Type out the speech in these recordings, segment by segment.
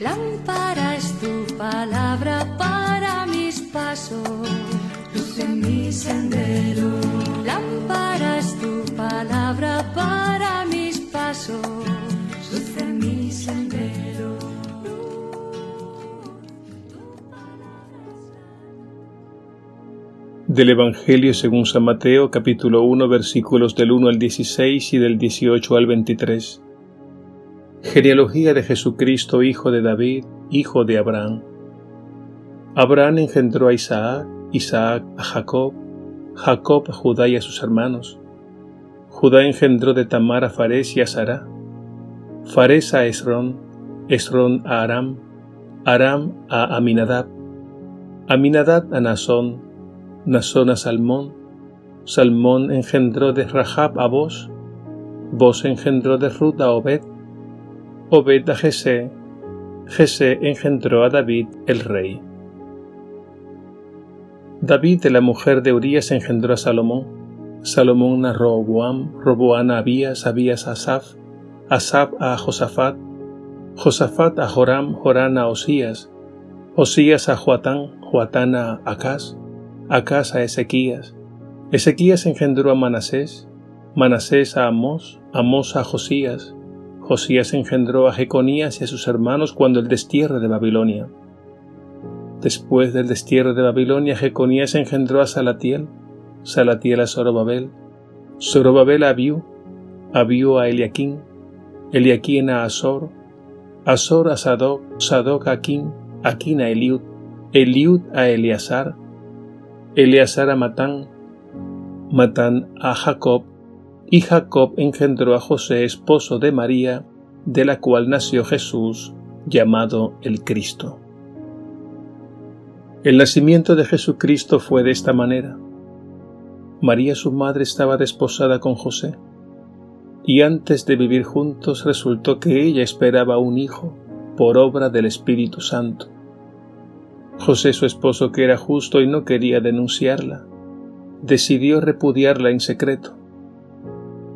Lámpara es tu palabra para mis pasos, luz en mi sendero. Lámpara es tu palabra para mis pasos, luz en mi sendero. Del Evangelio según San Mateo capítulo 1 versículos del 1 al 16 y del 18 al 23. Genealogía de Jesucristo, hijo de David, hijo de Abraham. Abraham engendró a Isaac, Isaac a Jacob, Jacob a Judá y a sus hermanos. Judá engendró de Tamar a Fares y a Sará. Fares a Esrón, Esrón a Aram, Aram a Aminadab, Aminadab a Nazón, Nazón a Salmón, Salmón engendró de Rahab a Bos, Bos engendró de Ruth a Obed, Obed a Jesé, Jesé engendró a David el rey. David de la mujer de Urías engendró a Salomón, Salomón a Roboam, Roboam a Abías, Abías a Asaf, Asaf a Josafat, Josafat a Joram, Joram a Osías, Osías a Joatán, Joatán a Acaz, Acaz a Ezequías, Ezequías engendró a Manasés, Manasés a Amós, Amós a Josías, Josías engendró a Jeconías y a sus hermanos cuando el destierro de Babilonia. Después del destierro de Babilonia, Jeconías engendró a Salatiel, Salatiel a Zorobabel, Zorobabel a Abiú, Abiú a Eliaquín, Eliaquín a Azor, Azor a Sadoc, Sadoc a Aquín, Aquín a Eliud, Eliud a Eleazar, Eleazar a Matán, Matán a Jacob, y Jacob engendró a José, esposo de María, de la cual nació Jesús, llamado el Cristo. El nacimiento de Jesucristo fue de esta manera. María su madre estaba desposada con José, y antes de vivir juntos resultó que ella esperaba un hijo por obra del Espíritu Santo. José su esposo, que era justo y no quería denunciarla, decidió repudiarla en secreto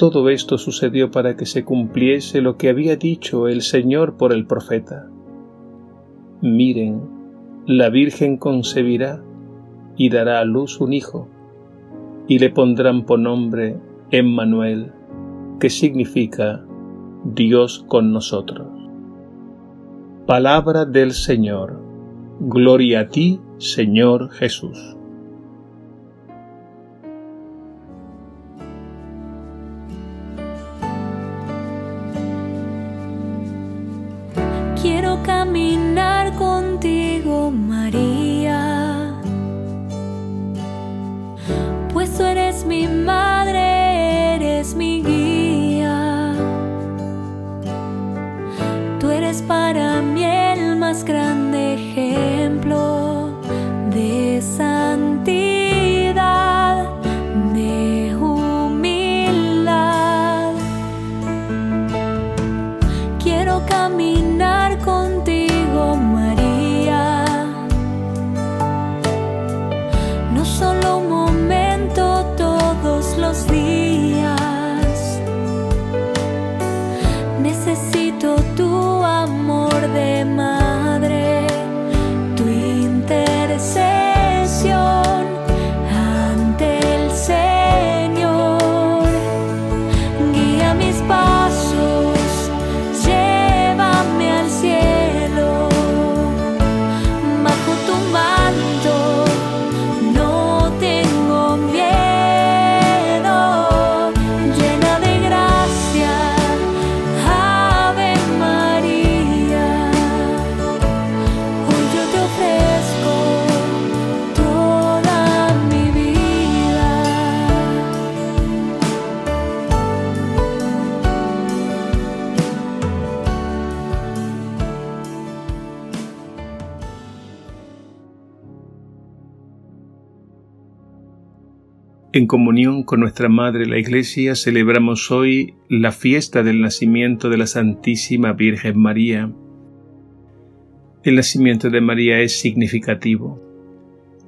Todo esto sucedió para que se cumpliese lo que había dicho el Señor por el profeta. Miren, la Virgen concebirá y dará a luz un hijo, y le pondrán por nombre Emmanuel, que significa Dios con nosotros. Palabra del Señor. Gloria a ti, Señor Jesús. caminar. En comunión con nuestra Madre la Iglesia celebramos hoy la fiesta del nacimiento de la Santísima Virgen María. El nacimiento de María es significativo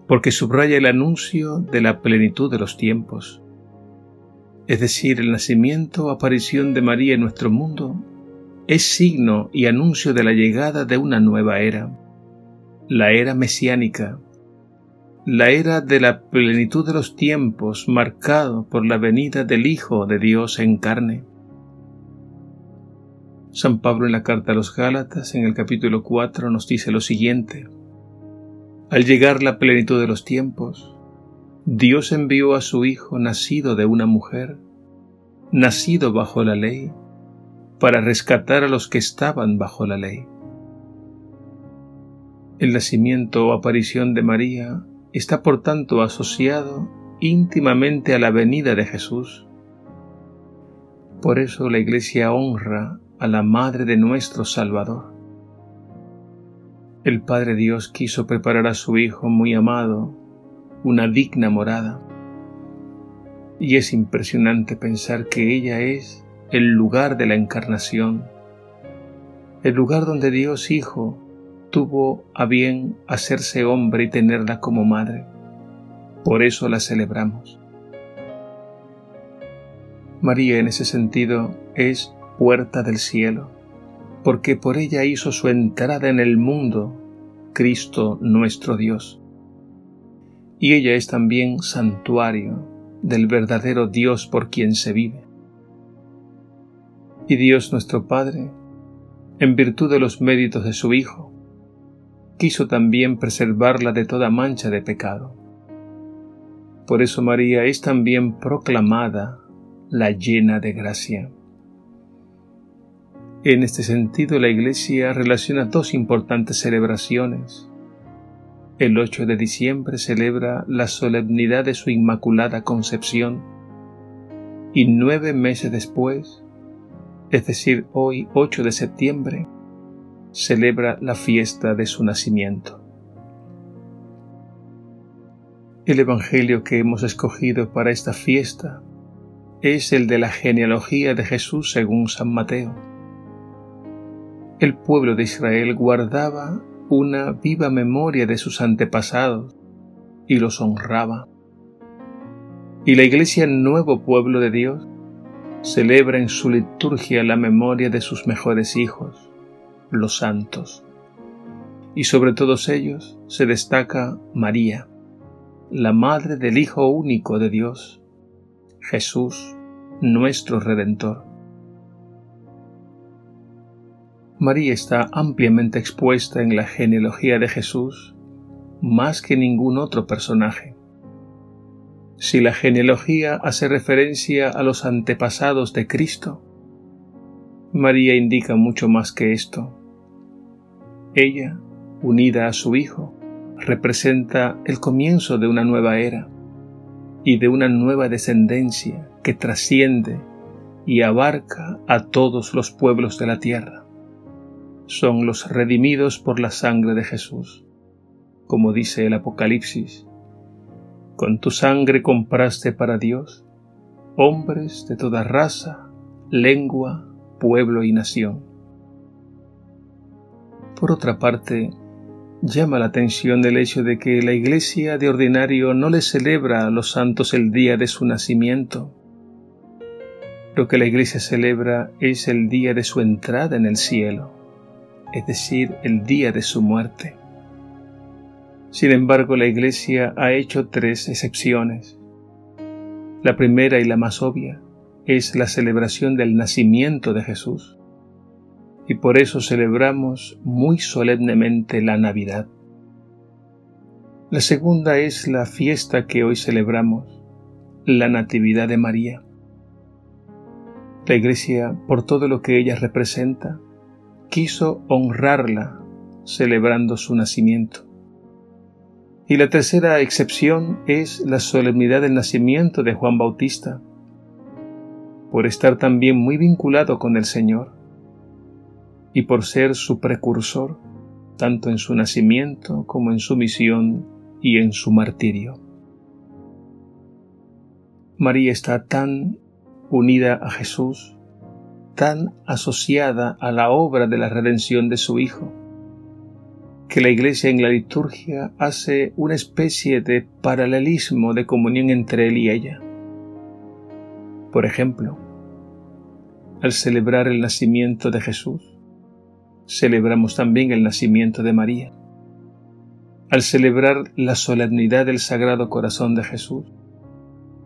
porque subraya el anuncio de la plenitud de los tiempos, es decir, el nacimiento o aparición de María en nuestro mundo es signo y anuncio de la llegada de una nueva era, la era mesiánica, la era de la plenitud de los tiempos marcado por la venida del Hijo de Dios en carne. San Pablo en la carta a los Gálatas en el capítulo 4 nos dice lo siguiente. Al llegar la plenitud de los tiempos, Dios envió a su Hijo nacido de una mujer, nacido bajo la ley, para rescatar a los que estaban bajo la ley. El nacimiento o aparición de María está por tanto asociado íntimamente a la venida de Jesús. Por eso la Iglesia honra a la Madre de nuestro Salvador. El Padre Dios quiso preparar a su Hijo muy amado una digna morada. Y es impresionante pensar que ella es el lugar de la encarnación, el lugar donde Dios Hijo tuvo a bien hacerse hombre y tenerla como madre. Por eso la celebramos. María en ese sentido es puerta del cielo, porque por ella hizo su entrada en el mundo Cristo nuestro Dios. Y ella es también santuario del verdadero Dios por quien se vive. Y Dios nuestro Padre, en virtud de los méritos de su Hijo, quiso también preservarla de toda mancha de pecado. Por eso María es también proclamada la llena de gracia. En este sentido, la Iglesia relaciona dos importantes celebraciones. El 8 de diciembre celebra la solemnidad de su Inmaculada Concepción y nueve meses después, es decir, hoy 8 de septiembre, celebra la fiesta de su nacimiento. El Evangelio que hemos escogido para esta fiesta es el de la genealogía de Jesús según San Mateo. El pueblo de Israel guardaba una viva memoria de sus antepasados y los honraba. Y la Iglesia, nuevo pueblo de Dios, celebra en su liturgia la memoria de sus mejores hijos, los santos. Y sobre todos ellos se destaca María, la madre del Hijo único de Dios, Jesús, nuestro Redentor. María está ampliamente expuesta en la genealogía de Jesús más que ningún otro personaje. Si la genealogía hace referencia a los antepasados de Cristo, María indica mucho más que esto. Ella, unida a su Hijo, representa el comienzo de una nueva era y de una nueva descendencia que trasciende y abarca a todos los pueblos de la tierra. Son los redimidos por la sangre de Jesús, como dice el Apocalipsis. Con tu sangre compraste para Dios hombres de toda raza, lengua, pueblo y nación por otra parte, llama la atención el hecho de que la Iglesia de ordinario no le celebra a los santos el día de su nacimiento. Lo que la Iglesia celebra es el día de su entrada en el cielo, es decir, el día de su muerte. Sin embargo, la Iglesia ha hecho tres excepciones. La primera y la más obvia es la celebración del nacimiento de Jesús y por eso celebramos muy solemnemente la Navidad. La segunda es la fiesta que hoy celebramos, la Natividad de María. La Iglesia, por todo lo que ella representa, quiso honrarla celebrando su nacimiento. Y la tercera excepción es la solemnidad del nacimiento de Juan Bautista, por estar también muy vinculado con el Señor y por ser su precursor, tanto en su nacimiento como en su misión y en su martirio. María está tan unida a Jesús, tan asociada a la obra de la redención de su Hijo, que la Iglesia en la liturgia hace una especie de paralelismo de comunión entre Él y ella. Por ejemplo, al celebrar el nacimiento de Jesús, celebramos también el nacimiento de María. Al celebrar la solemnidad del Sagrado Corazón de Jesús,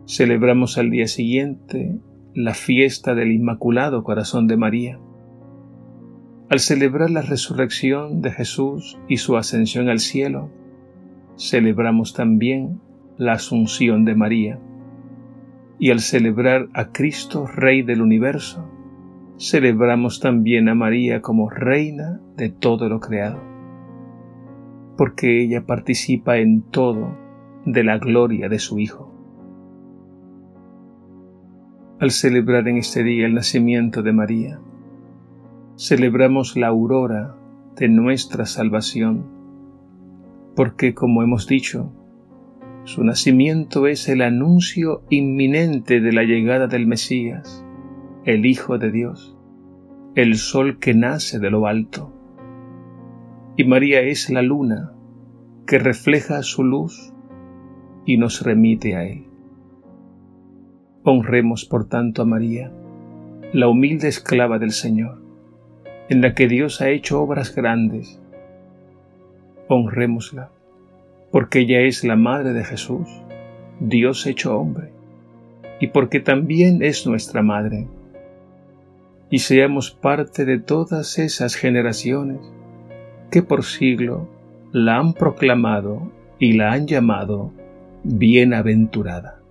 celebramos al día siguiente la fiesta del Inmaculado Corazón de María. Al celebrar la resurrección de Jesús y su ascensión al cielo, celebramos también la asunción de María. Y al celebrar a Cristo, Rey del universo, celebramos también a María como Reina de todo lo creado, porque ella participa en todo de la gloria de su Hijo al celebrar en este día el nacimiento de María. Celebramos la aurora de nuestra salvación, porque como hemos dicho, su nacimiento es el anuncio inminente de la llegada del Mesías, el Hijo de Dios, el sol que nace de lo alto. Y María es la luna que refleja su luz y nos remite a Él. Honremos por tanto a María, la humilde esclava del Señor, en la que Dios ha hecho obras grandes. Honrémosla, porque ella es la Madre de Jesús, Dios hecho hombre, y porque también es nuestra Madre. Y seamos parte de todas esas generaciones que por siglo la han proclamado y la han llamado bienaventurada.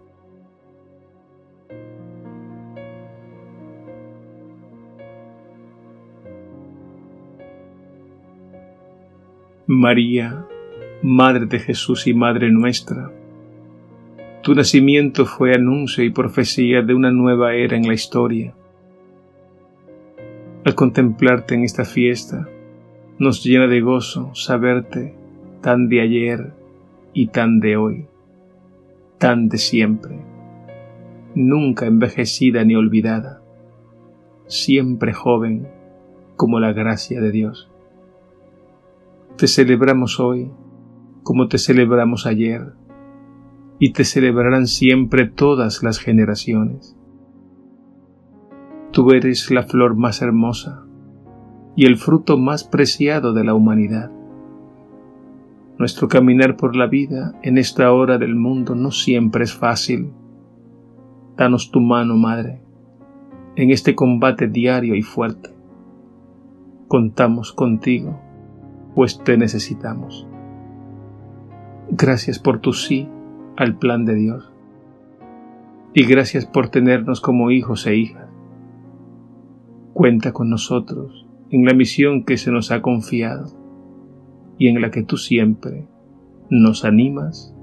María, Madre de Jesús y Madre nuestra, tu nacimiento fue anuncio y profecía de una nueva era en la historia. Al contemplarte en esta fiesta, nos llena de gozo saberte tan de ayer y tan de hoy, tan de siempre, nunca envejecida ni olvidada, siempre joven como la gracia de Dios. Te celebramos hoy como te celebramos ayer y te celebrarán siempre todas las generaciones. Tú eres la flor más hermosa y el fruto más preciado de la humanidad. Nuestro caminar por la vida en esta hora del mundo no siempre es fácil. Danos tu mano, Madre, en este combate diario y fuerte. Contamos contigo pues te necesitamos. Gracias por tu sí al plan de Dios. Y gracias por tenernos como hijos e hijas. Cuenta con nosotros en la misión que se nos ha confiado y en la que tú siempre nos animas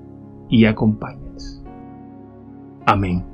y acompañas. Amén.